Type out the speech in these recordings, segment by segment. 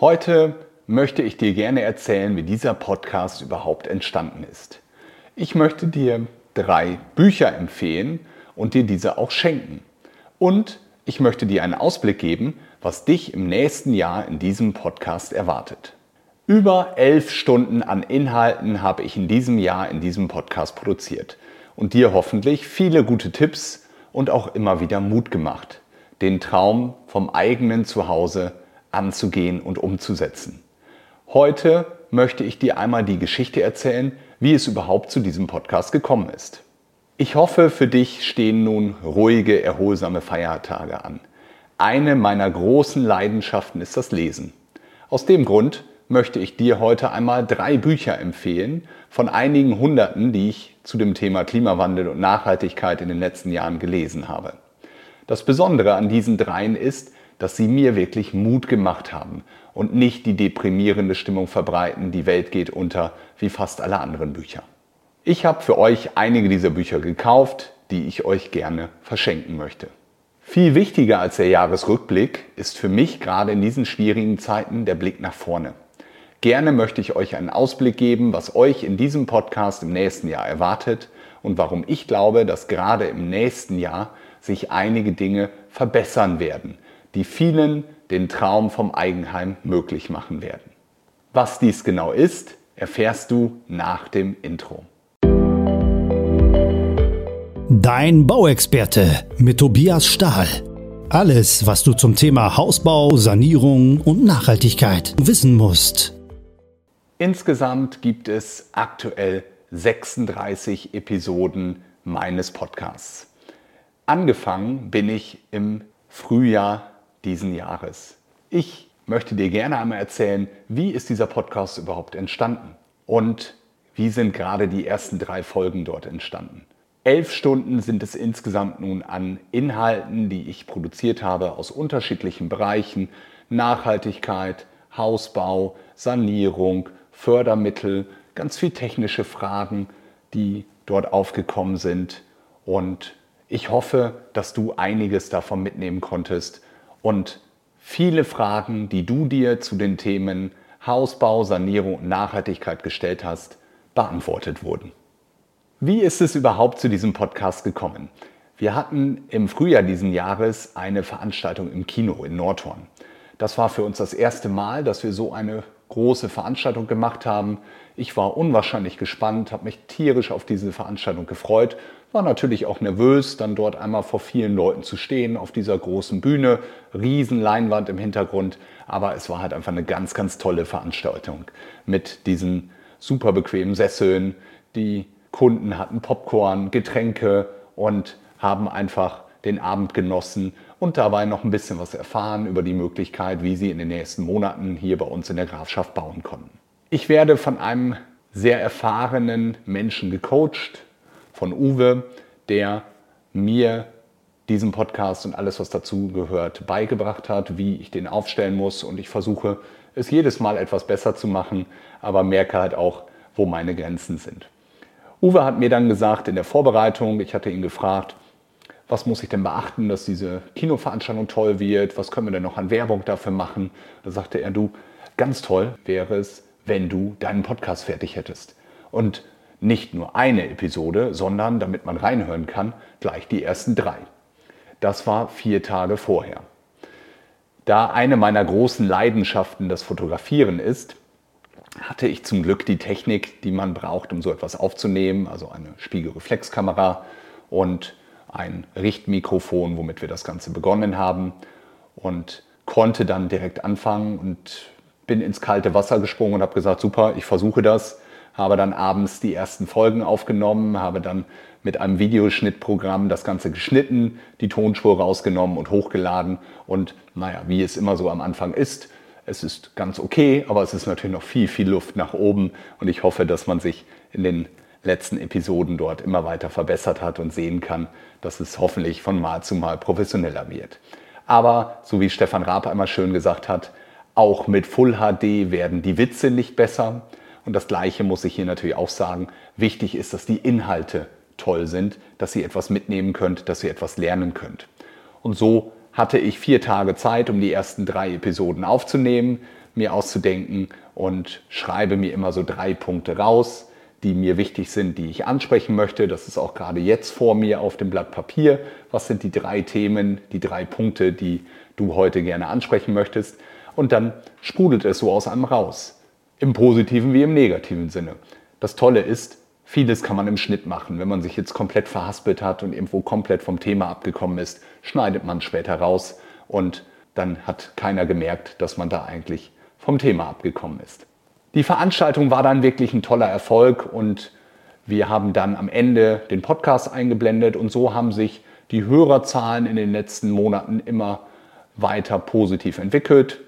Heute möchte ich dir gerne erzählen, wie dieser Podcast überhaupt entstanden ist. Ich möchte dir drei Bücher empfehlen und dir diese auch schenken. Und ich möchte dir einen Ausblick geben, was dich im nächsten Jahr in diesem Podcast erwartet. Über elf Stunden an Inhalten habe ich in diesem Jahr in diesem Podcast produziert und dir hoffentlich viele gute Tipps und auch immer wieder Mut gemacht, den Traum vom eigenen Zuhause anzugehen und umzusetzen. Heute möchte ich dir einmal die Geschichte erzählen, wie es überhaupt zu diesem Podcast gekommen ist. Ich hoffe, für dich stehen nun ruhige, erholsame Feiertage an. Eine meiner großen Leidenschaften ist das Lesen. Aus dem Grund möchte ich dir heute einmal drei Bücher empfehlen von einigen Hunderten, die ich zu dem Thema Klimawandel und Nachhaltigkeit in den letzten Jahren gelesen habe. Das Besondere an diesen dreien ist, dass sie mir wirklich Mut gemacht haben und nicht die deprimierende Stimmung verbreiten, die Welt geht unter, wie fast alle anderen Bücher. Ich habe für euch einige dieser Bücher gekauft, die ich euch gerne verschenken möchte. Viel wichtiger als der Jahresrückblick ist für mich gerade in diesen schwierigen Zeiten der Blick nach vorne. Gerne möchte ich euch einen Ausblick geben, was euch in diesem Podcast im nächsten Jahr erwartet und warum ich glaube, dass gerade im nächsten Jahr sich einige Dinge verbessern werden, die vielen den Traum vom Eigenheim möglich machen werden. Was dies genau ist, erfährst du nach dem Intro. Dein Bauexperte mit Tobias Stahl. Alles, was du zum Thema Hausbau, Sanierung und Nachhaltigkeit wissen musst. Insgesamt gibt es aktuell 36 Episoden meines Podcasts. Angefangen bin ich im Frühjahr diesen Jahres. Ich möchte dir gerne einmal erzählen, wie ist dieser Podcast überhaupt entstanden und wie sind gerade die ersten drei Folgen dort entstanden. Elf Stunden sind es insgesamt nun an Inhalten, die ich produziert habe aus unterschiedlichen Bereichen. Nachhaltigkeit, Hausbau, Sanierung, Fördermittel, ganz viel technische Fragen, die dort aufgekommen sind. Und ich hoffe, dass du einiges davon mitnehmen konntest und viele Fragen, die du dir zu den Themen Hausbau, Sanierung und Nachhaltigkeit gestellt hast, beantwortet wurden. Wie ist es überhaupt zu diesem Podcast gekommen? Wir hatten im Frühjahr diesen Jahres eine Veranstaltung im Kino in Nordhorn. Das war für uns das erste Mal, dass wir so eine große Veranstaltung gemacht haben. Ich war unwahrscheinlich gespannt, habe mich tierisch auf diese Veranstaltung gefreut, war natürlich auch nervös, dann dort einmal vor vielen Leuten zu stehen auf dieser großen Bühne, riesen Leinwand im Hintergrund, aber es war halt einfach eine ganz, ganz tolle Veranstaltung mit diesen super bequemen Sesseln. Die Kunden hatten Popcorn, Getränke und haben einfach den Abend genossen und dabei noch ein bisschen was erfahren über die Möglichkeit, wie sie in den nächsten Monaten hier bei uns in der Grafschaft bauen konnten. Ich werde von einem sehr erfahrenen Menschen gecoacht, von Uwe, der mir diesen Podcast und alles, was dazu gehört, beigebracht hat, wie ich den aufstellen muss. Und ich versuche es jedes Mal etwas besser zu machen, aber merke halt auch, wo meine Grenzen sind. Uwe hat mir dann gesagt in der Vorbereitung, ich hatte ihn gefragt, was muss ich denn beachten, dass diese Kinoveranstaltung toll wird, was können wir denn noch an Werbung dafür machen. Da sagte er, du, ganz toll wäre es, wenn du deinen Podcast fertig hättest. Und nicht nur eine Episode, sondern, damit man reinhören kann, gleich die ersten drei. Das war vier Tage vorher. Da eine meiner großen Leidenschaften das Fotografieren ist, hatte ich zum Glück die Technik, die man braucht, um so etwas aufzunehmen, also eine Spiegelreflexkamera und ein Richtmikrofon, womit wir das Ganze begonnen haben und konnte dann direkt anfangen und bin ins kalte Wasser gesprungen und habe gesagt, super, ich versuche das. Habe dann abends die ersten Folgen aufgenommen, habe dann mit einem Videoschnittprogramm das Ganze geschnitten, die Tonspur rausgenommen und hochgeladen. Und naja, wie es immer so am Anfang ist, es ist ganz okay, aber es ist natürlich noch viel, viel Luft nach oben. Und ich hoffe, dass man sich in den letzten Episoden dort immer weiter verbessert hat und sehen kann, dass es hoffentlich von Mal zu Mal professioneller wird. Aber so wie Stefan Raab einmal schön gesagt hat, auch mit Full HD werden die Witze nicht besser. Und das Gleiche muss ich hier natürlich auch sagen. Wichtig ist, dass die Inhalte toll sind, dass ihr etwas mitnehmen könnt, dass ihr etwas lernen könnt. Und so hatte ich vier Tage Zeit, um die ersten drei Episoden aufzunehmen mir auszudenken und schreibe mir immer so drei Punkte raus, die mir wichtig sind, die ich ansprechen möchte. Das ist auch gerade jetzt vor mir auf dem Blatt Papier. Was sind die drei Themen, die drei Punkte, die du heute gerne ansprechen möchtest? Und dann sprudelt es so aus einem raus. Im positiven wie im negativen Sinne. Das Tolle ist, vieles kann man im Schnitt machen. Wenn man sich jetzt komplett verhaspelt hat und irgendwo komplett vom Thema abgekommen ist, schneidet man später raus und dann hat keiner gemerkt, dass man da eigentlich vom Thema abgekommen ist. Die Veranstaltung war dann wirklich ein toller Erfolg und wir haben dann am Ende den Podcast eingeblendet und so haben sich die Hörerzahlen in den letzten Monaten immer weiter positiv entwickelt.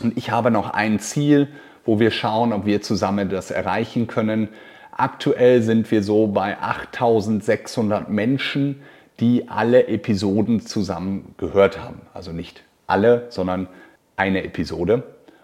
Und ich habe noch ein Ziel, wo wir schauen, ob wir zusammen das erreichen können. Aktuell sind wir so bei 8600 Menschen, die alle Episoden zusammen gehört haben. Also nicht alle, sondern eine Episode.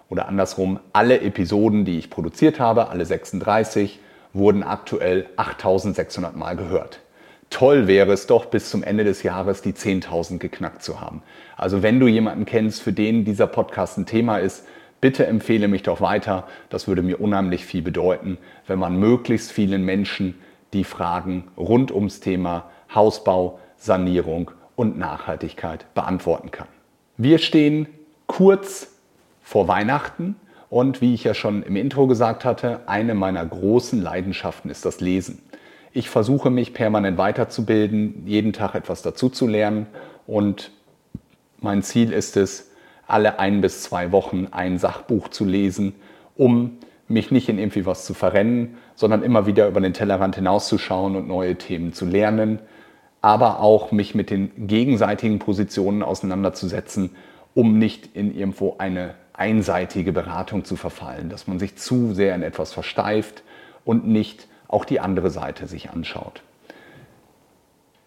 Oder andersrum, alle Episoden, die ich produziert habe, alle 36, wurden aktuell 8600 Mal gehört. Toll wäre es doch, bis zum Ende des Jahres die 10.000 geknackt zu haben. Also wenn du jemanden kennst, für den dieser Podcast ein Thema ist, bitte empfehle mich doch weiter. Das würde mir unheimlich viel bedeuten, wenn man möglichst vielen Menschen die Fragen rund ums Thema Hausbau, Sanierung und Nachhaltigkeit beantworten kann. Wir stehen kurz vor Weihnachten und wie ich ja schon im Intro gesagt hatte, eine meiner großen Leidenschaften ist das Lesen. Ich versuche mich permanent weiterzubilden, jeden Tag etwas dazu zu lernen und mein Ziel ist es, alle ein bis zwei Wochen ein Sachbuch zu lesen, um mich nicht in irgendwie was zu verrennen, sondern immer wieder über den Tellerrand hinauszuschauen und neue Themen zu lernen, aber auch mich mit den gegenseitigen Positionen auseinanderzusetzen, um nicht in irgendwo eine einseitige Beratung zu verfallen, dass man sich zu sehr in etwas versteift und nicht auch die andere Seite sich anschaut.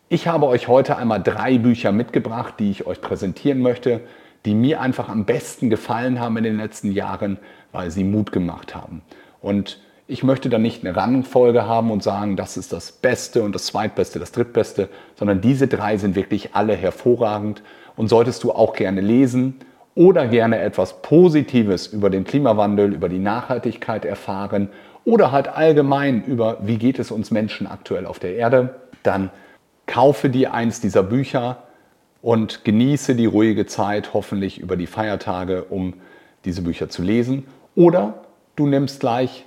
Ich habe euch heute einmal drei Bücher mitgebracht, die ich euch präsentieren möchte, die mir einfach am besten gefallen haben in den letzten Jahren, weil sie Mut gemacht haben. Und ich möchte da nicht eine Rangfolge haben und sagen, das ist das Beste und das Zweitbeste, das Drittbeste, sondern diese drei sind wirklich alle hervorragend und solltest du auch gerne lesen oder gerne etwas Positives über den Klimawandel, über die Nachhaltigkeit erfahren oder halt allgemein über, wie geht es uns Menschen aktuell auf der Erde, dann kaufe dir eins dieser Bücher und genieße die ruhige Zeit, hoffentlich über die Feiertage, um diese Bücher zu lesen. Oder du nimmst gleich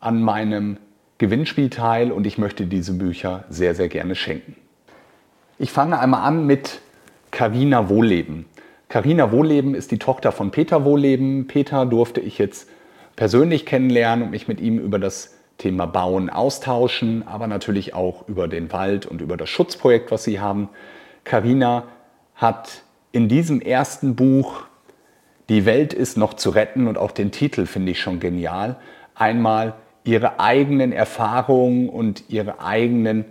an meinem Gewinnspiel teil und ich möchte diese Bücher sehr, sehr gerne schenken. Ich fange einmal an mit Carina Wohlleben. Carina Wohleben ist die Tochter von Peter Wohleben. Peter durfte ich jetzt persönlich kennenlernen und mich mit ihm über das Thema Bauen austauschen, aber natürlich auch über den Wald und über das Schutzprojekt, was sie haben. Carina hat in diesem ersten Buch Die Welt ist noch zu retten und auch den Titel finde ich schon genial, einmal ihre eigenen Erfahrungen und ihre eigenen,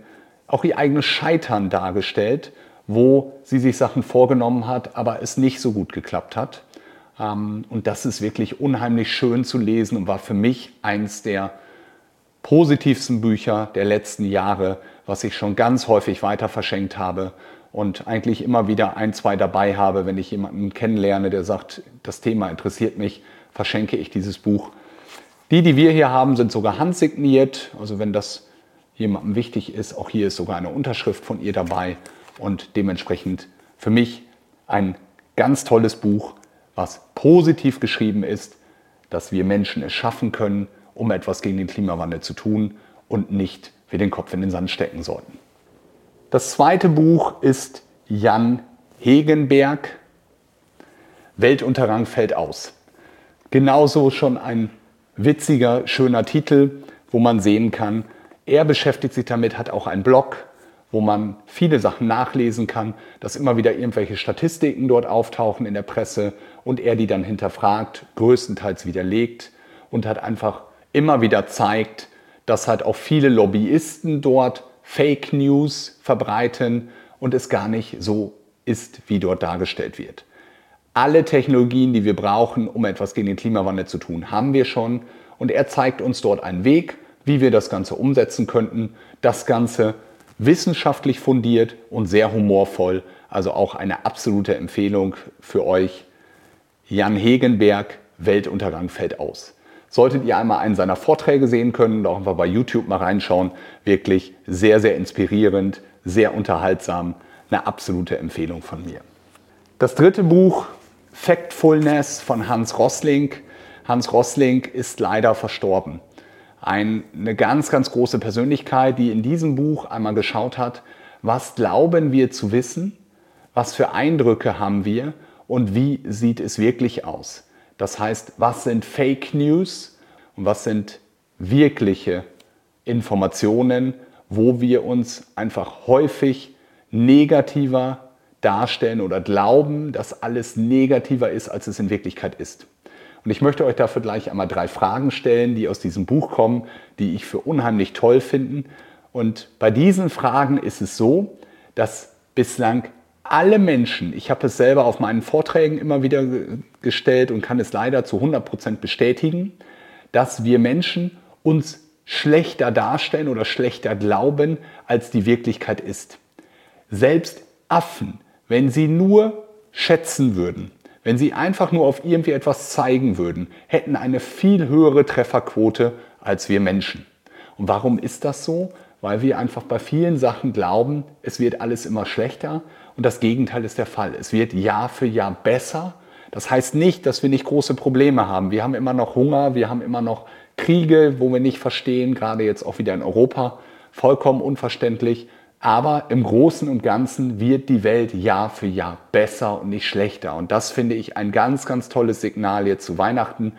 auch ihr eigenes Scheitern dargestellt wo sie sich Sachen vorgenommen hat, aber es nicht so gut geklappt hat. Ähm, und das ist wirklich unheimlich schön zu lesen und war für mich eins der positivsten Bücher der letzten Jahre, was ich schon ganz häufig weiter verschenkt habe und eigentlich immer wieder ein, zwei dabei habe, wenn ich jemanden kennenlerne, der sagt, das Thema interessiert mich, verschenke ich dieses Buch. Die, die wir hier haben, sind sogar handsigniert. Also wenn das jemandem wichtig ist, auch hier ist sogar eine Unterschrift von ihr dabei und dementsprechend für mich ein ganz tolles Buch, was positiv geschrieben ist, dass wir Menschen es schaffen können, um etwas gegen den Klimawandel zu tun und nicht wir den Kopf in den Sand stecken sollten. Das zweite Buch ist Jan Hegenberg, Weltuntergang fällt aus. Genauso schon ein witziger, schöner Titel, wo man sehen kann, er beschäftigt sich damit, hat auch einen Blog, wo man viele Sachen nachlesen kann, dass immer wieder irgendwelche Statistiken dort auftauchen in der Presse und er die dann hinterfragt, größtenteils widerlegt und hat einfach immer wieder zeigt, dass halt auch viele Lobbyisten dort Fake News verbreiten und es gar nicht so ist, wie dort dargestellt wird. Alle Technologien, die wir brauchen, um etwas gegen den Klimawandel zu tun, haben wir schon und er zeigt uns dort einen Weg, wie wir das Ganze umsetzen könnten. Das Ganze wissenschaftlich fundiert und sehr humorvoll. Also auch eine absolute Empfehlung für euch. Jan Hegenberg, Weltuntergang fällt aus. Solltet ihr einmal einen seiner Vorträge sehen können oder auch einfach bei YouTube mal reinschauen, wirklich sehr, sehr inspirierend, sehr unterhaltsam, eine absolute Empfehlung von mir. Das dritte Buch, Factfulness von Hans Rosling. Hans Rosling ist leider verstorben. Eine ganz, ganz große Persönlichkeit, die in diesem Buch einmal geschaut hat, was glauben wir zu wissen, was für Eindrücke haben wir und wie sieht es wirklich aus. Das heißt, was sind Fake News und was sind wirkliche Informationen, wo wir uns einfach häufig negativer darstellen oder glauben, dass alles negativer ist, als es in Wirklichkeit ist. Und ich möchte euch dafür gleich einmal drei Fragen stellen, die aus diesem Buch kommen, die ich für unheimlich toll finde. Und bei diesen Fragen ist es so, dass bislang alle Menschen, ich habe es selber auf meinen Vorträgen immer wieder gestellt und kann es leider zu 100 Prozent bestätigen, dass wir Menschen uns schlechter darstellen oder schlechter glauben, als die Wirklichkeit ist. Selbst Affen, wenn sie nur schätzen würden, wenn sie einfach nur auf irgendwie etwas zeigen würden, hätten eine viel höhere Trefferquote als wir Menschen. Und warum ist das so? Weil wir einfach bei vielen Sachen glauben, es wird alles immer schlechter und das Gegenteil ist der Fall. Es wird Jahr für Jahr besser. Das heißt nicht, dass wir nicht große Probleme haben. Wir haben immer noch Hunger, wir haben immer noch Kriege, wo wir nicht verstehen, gerade jetzt auch wieder in Europa, vollkommen unverständlich. Aber im Großen und Ganzen wird die Welt Jahr für Jahr besser und nicht schlechter. Und das finde ich ein ganz, ganz tolles Signal jetzt zu Weihnachten,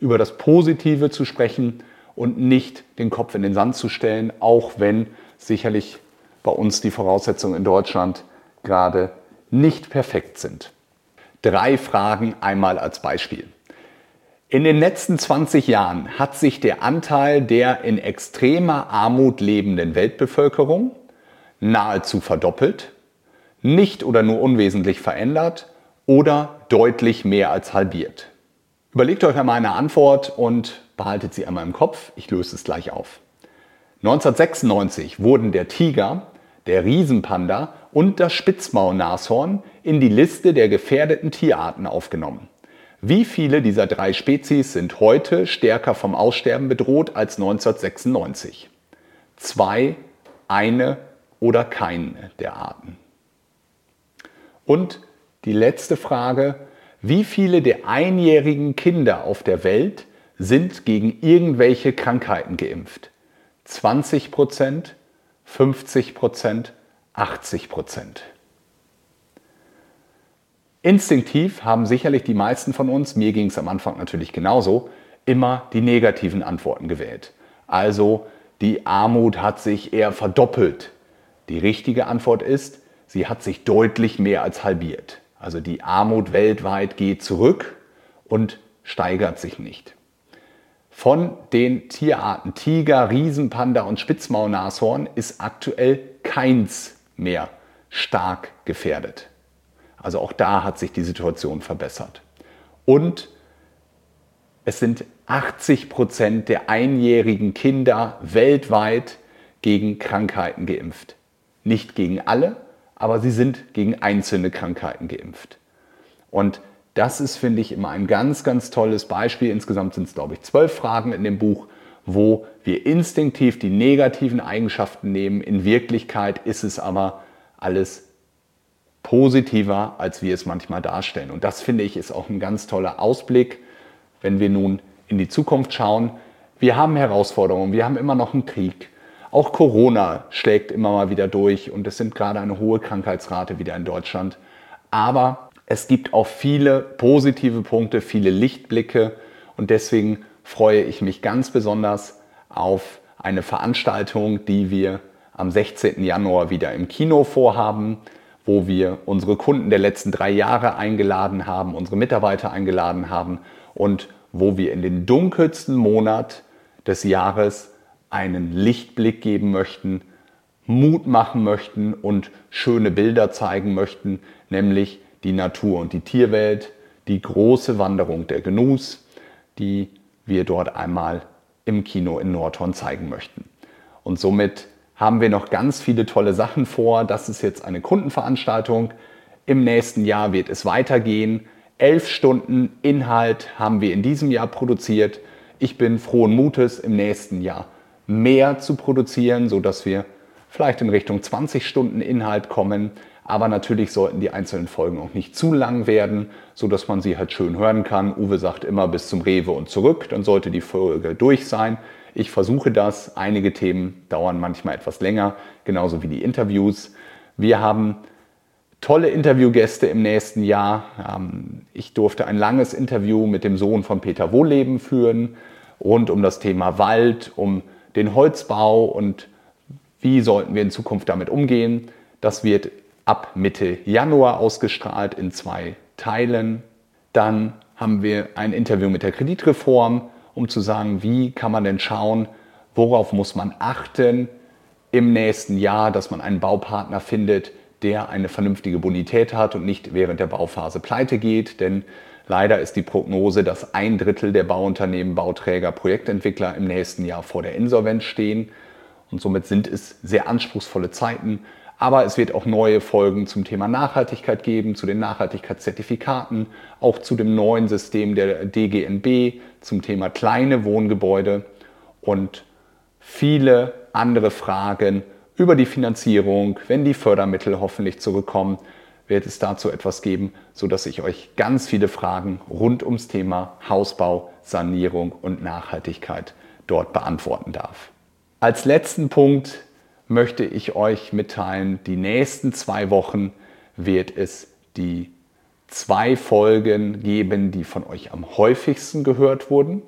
über das Positive zu sprechen und nicht den Kopf in den Sand zu stellen, auch wenn sicherlich bei uns die Voraussetzungen in Deutschland gerade nicht perfekt sind. Drei Fragen einmal als Beispiel. In den letzten 20 Jahren hat sich der Anteil der in extremer Armut lebenden Weltbevölkerung nahezu verdoppelt, nicht oder nur unwesentlich verändert oder deutlich mehr als halbiert. Überlegt euch einmal eine Antwort und behaltet sie einmal im Kopf. Ich löse es gleich auf. 1996 wurden der Tiger, der Riesenpanda und das Spitzmaulnashorn in die Liste der gefährdeten Tierarten aufgenommen. Wie viele dieser drei Spezies sind heute stärker vom Aussterben bedroht als 1996? Zwei, eine oder keine der Arten. Und die letzte Frage, wie viele der einjährigen Kinder auf der Welt sind gegen irgendwelche Krankheiten geimpft? 20 Prozent, 50 Prozent, 80 Prozent. Instinktiv haben sicherlich die meisten von uns, mir ging es am Anfang natürlich genauso, immer die negativen Antworten gewählt. Also die Armut hat sich eher verdoppelt die richtige Antwort ist, sie hat sich deutlich mehr als halbiert. Also die Armut weltweit geht zurück und steigert sich nicht. Von den Tierarten Tiger, Riesenpanda und Spitzmaulnashorn ist aktuell keins mehr stark gefährdet. Also auch da hat sich die Situation verbessert. Und es sind 80 Prozent der einjährigen Kinder weltweit gegen Krankheiten geimpft. Nicht gegen alle, aber sie sind gegen einzelne Krankheiten geimpft. Und das ist, finde ich, immer ein ganz, ganz tolles Beispiel. Insgesamt sind es, glaube ich, zwölf Fragen in dem Buch, wo wir instinktiv die negativen Eigenschaften nehmen. In Wirklichkeit ist es aber alles positiver, als wir es manchmal darstellen. Und das, finde ich, ist auch ein ganz toller Ausblick, wenn wir nun in die Zukunft schauen. Wir haben Herausforderungen, wir haben immer noch einen Krieg, auch Corona schlägt immer mal wieder durch und es sind gerade eine hohe Krankheitsrate wieder in Deutschland. Aber es gibt auch viele positive Punkte, viele Lichtblicke und deswegen freue ich mich ganz besonders auf eine Veranstaltung, die wir am 16. Januar wieder im Kino vorhaben, wo wir unsere Kunden der letzten drei Jahre eingeladen haben, unsere Mitarbeiter eingeladen haben und wo wir in den dunkelsten Monat des Jahres einen Lichtblick geben möchten, Mut machen möchten und schöne Bilder zeigen möchten, nämlich die Natur und die Tierwelt, die große Wanderung der Genuss, die wir dort einmal im Kino in Nordhorn zeigen möchten. Und somit haben wir noch ganz viele tolle Sachen vor. Das ist jetzt eine Kundenveranstaltung. Im nächsten Jahr wird es weitergehen. Elf Stunden Inhalt haben wir in diesem Jahr produziert. Ich bin frohen Mutes, im nächsten Jahr mehr zu produzieren, sodass wir vielleicht in Richtung 20 Stunden Inhalt kommen. Aber natürlich sollten die einzelnen Folgen auch nicht zu lang werden, sodass man sie halt schön hören kann. Uwe sagt immer bis zum Rewe und zurück, dann sollte die Folge durch sein. Ich versuche das. Einige Themen dauern manchmal etwas länger, genauso wie die Interviews. Wir haben tolle Interviewgäste im nächsten Jahr. Ähm, ich durfte ein langes Interview mit dem Sohn von Peter Wohleben führen, rund um das Thema Wald, um den Holzbau und wie sollten wir in Zukunft damit umgehen. Das wird ab Mitte Januar ausgestrahlt in zwei Teilen. Dann haben wir ein Interview mit der Kreditreform, um zu sagen, wie kann man denn schauen, worauf muss man achten im nächsten Jahr, dass man einen Baupartner findet, der eine vernünftige Bonität hat und nicht während der Bauphase pleite geht. Denn leider ist die Prognose, dass ein Drittel der Bauunternehmen, Bauträger, Projektentwickler im nächsten Jahr vor der Insolvenz stehen. Und somit sind es sehr anspruchsvolle Zeiten. Aber es wird auch neue Folgen zum Thema Nachhaltigkeit geben, zu den Nachhaltigkeitszertifikaten, auch zu dem neuen System der DGNB, zum Thema kleine Wohngebäude und viele andere Fragen über die Finanzierung, wenn die Fördermittel hoffentlich zurückkommen, wird es dazu etwas geben, sodass ich euch ganz viele Fragen rund ums Thema Hausbau, Sanierung und Nachhaltigkeit dort beantworten darf. Als letzten Punkt möchte ich euch mitteilen, die nächsten zwei Wochen wird es die zwei Folgen geben, die von euch am häufigsten gehört wurden.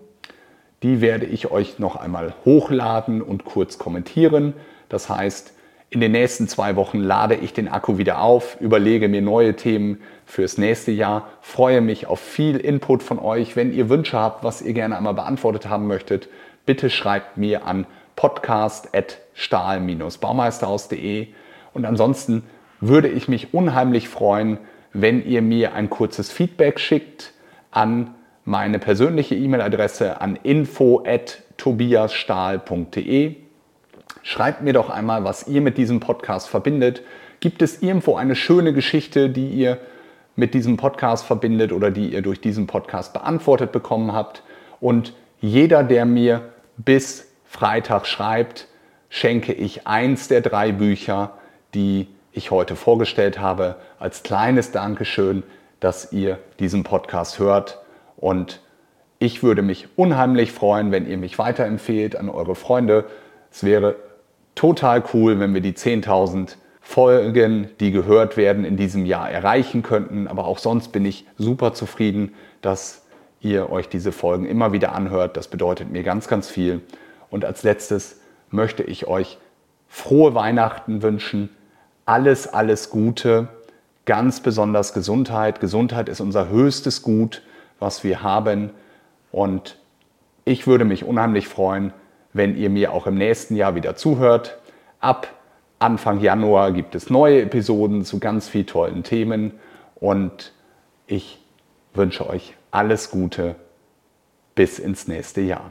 Die werde ich euch noch einmal hochladen und kurz kommentieren. Das heißt, in den nächsten zwei Wochen lade ich den Akku wieder auf, überlege mir neue Themen fürs nächste Jahr, freue mich auf viel Input von euch. Wenn ihr Wünsche habt, was ihr gerne einmal beantwortet haben möchtet, bitte schreibt mir an podcast.stahl-baumeisterhaus.de und ansonsten würde ich mich unheimlich freuen, wenn ihr mir ein kurzes Feedback schickt an meine persönliche E-Mail-Adresse an info@tobiasstahl.de Schreibt mir doch einmal, was ihr mit diesem Podcast verbindet. Gibt es irgendwo eine schöne Geschichte, die ihr mit diesem Podcast verbindet oder die ihr durch diesen Podcast beantwortet bekommen habt? Und jeder, der mir bis Freitag schreibt, schenke ich eins der drei Bücher, die ich heute vorgestellt habe, als kleines Dankeschön, dass ihr diesen Podcast hört. Und ich würde mich unheimlich freuen, wenn ihr mich weiterempfehlt an eure Freunde. Es wäre total cool, wenn wir die 10.000 Folgen, die gehört werden, in diesem Jahr erreichen könnten. Aber auch sonst bin ich super zufrieden, dass ihr euch diese Folgen immer wieder anhört. Das bedeutet mir ganz, ganz viel. Und als letztes möchte ich euch frohe Weihnachten wünschen. Alles, alles Gute. Ganz besonders Gesundheit. Gesundheit ist unser höchstes Gut, was wir haben. Und ich würde mich unheimlich freuen, wenn ihr mir auch im nächsten Jahr wieder zuhört. Ab Anfang Januar gibt es neue Episoden zu ganz vielen tollen Themen und ich wünsche euch alles Gute bis ins nächste Jahr.